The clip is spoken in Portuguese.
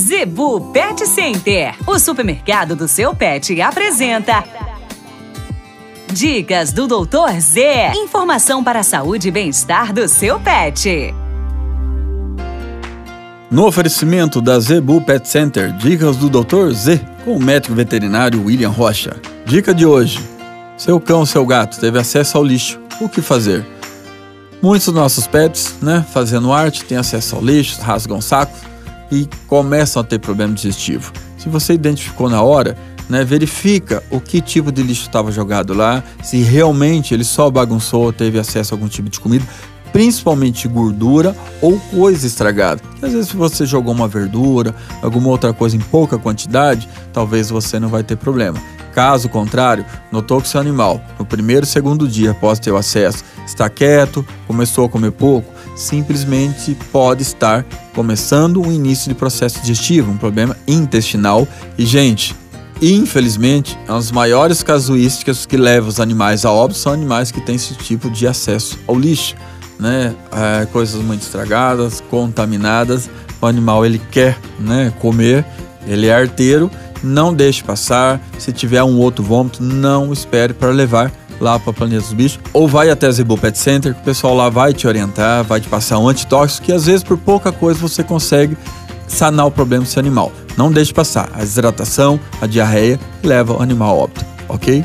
Zebu Pet Center, o supermercado do seu pet, apresenta. Dicas do Doutor Z. Informação para a saúde e bem-estar do seu pet. No oferecimento da Zebu Pet Center, dicas do Dr. Z, com o médico veterinário William Rocha. Dica de hoje: seu cão, seu gato teve acesso ao lixo. O que fazer? Muitos dos nossos pets, né, fazendo arte, têm acesso ao lixo, rasgam sacos e começam a ter problema digestivo. Se você identificou na hora, né, verifica o que tipo de lixo estava jogado lá, se realmente ele só bagunçou, teve acesso a algum tipo de comida, principalmente gordura ou coisa estragada. Às vezes, se você jogou uma verdura, alguma outra coisa em pouca quantidade, talvez você não vai ter problema. Caso contrário, notou que seu animal, no primeiro segundo dia após ter o acesso, está quieto, começou a comer pouco, simplesmente pode estar começando um início de processo digestivo, um problema intestinal. E, gente, infelizmente, as maiores casuísticas que levam os animais a óbito são animais que têm esse tipo de acesso ao lixo, né? É, coisas muito estragadas, contaminadas. O animal ele quer, né, comer, ele é arteiro não deixe passar. Se tiver um outro vômito, não espere para levar lá para Planeta dos Bichos. Ou vai até Zebu Pet Center, que o pessoal lá vai te orientar, vai te passar um antitóxico, que às vezes por pouca coisa você consegue sanar o problema seu animal. Não deixe passar. A desidratação, a diarreia leva o animal a óbito, ok?